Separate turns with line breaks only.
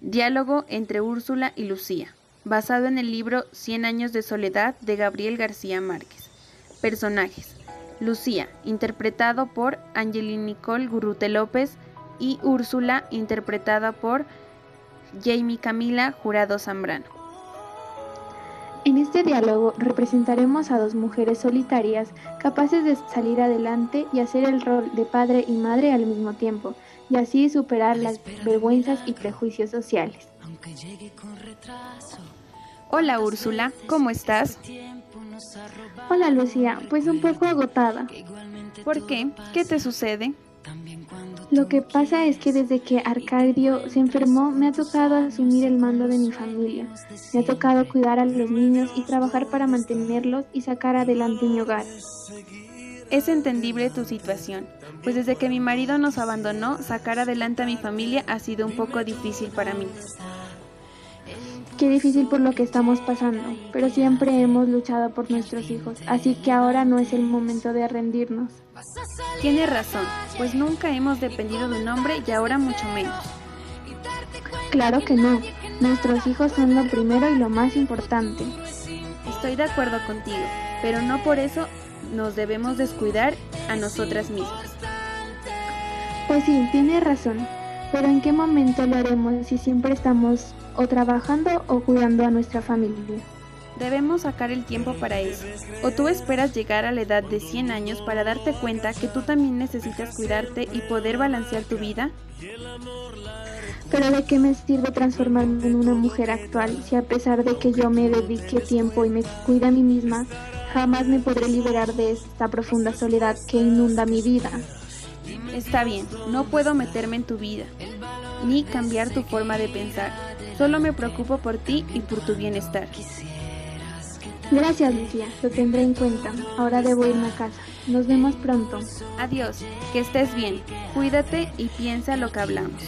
Diálogo entre Úrsula y Lucía, basado en el libro Cien años de soledad de Gabriel García Márquez. Personajes. Lucía, interpretado por Angelina Nicole Gurrute López, y Úrsula, interpretada por Jamie Camila Jurado Zambrano.
En este diálogo representaremos a dos mujeres solitarias capaces de salir adelante y hacer el rol de padre y madre al mismo tiempo, y así superar las vergüenzas y prejuicios sociales.
Hola Úrsula, ¿cómo estás?
Hola Lucía, pues un poco agotada.
¿Por qué? ¿Qué te sucede?
Lo que pasa es que desde que Arcadio se enfermó me ha tocado asumir el mando de mi familia. Me ha tocado cuidar a los niños y trabajar para mantenerlos y sacar adelante mi hogar.
Es entendible tu situación, pues desde que mi marido nos abandonó, sacar adelante a mi familia ha sido un poco difícil para mí.
Qué difícil por lo que estamos pasando, pero siempre hemos luchado por nuestros hijos, así que ahora no es el momento de rendirnos.
Tiene razón, pues nunca hemos dependido de un hombre y ahora mucho menos.
Claro que no, nuestros hijos son lo primero y lo más importante.
Estoy de acuerdo contigo, pero no por eso nos debemos descuidar a nosotras mismas.
Pues sí, tiene razón, pero ¿en qué momento lo haremos si siempre estamos o trabajando o cuidando a nuestra familia?
Debemos sacar el tiempo para eso. O tú esperas llegar a la edad de 100 años para darte cuenta que tú también necesitas cuidarte y poder balancear tu vida.
Pero ¿de qué me sirve transformarme en una mujer actual si a pesar de que yo me dedique tiempo y me cuide a mí misma, jamás me podré liberar de esta profunda soledad que inunda mi vida?
Está bien, no puedo meterme en tu vida, ni cambiar tu forma de pensar. Solo me preocupo por ti y por tu bienestar.
Gracias, Lucía, lo tendré en cuenta. Ahora debo irme a casa. Nos vemos pronto.
Adiós, que estés bien. Cuídate y piensa lo que hablamos.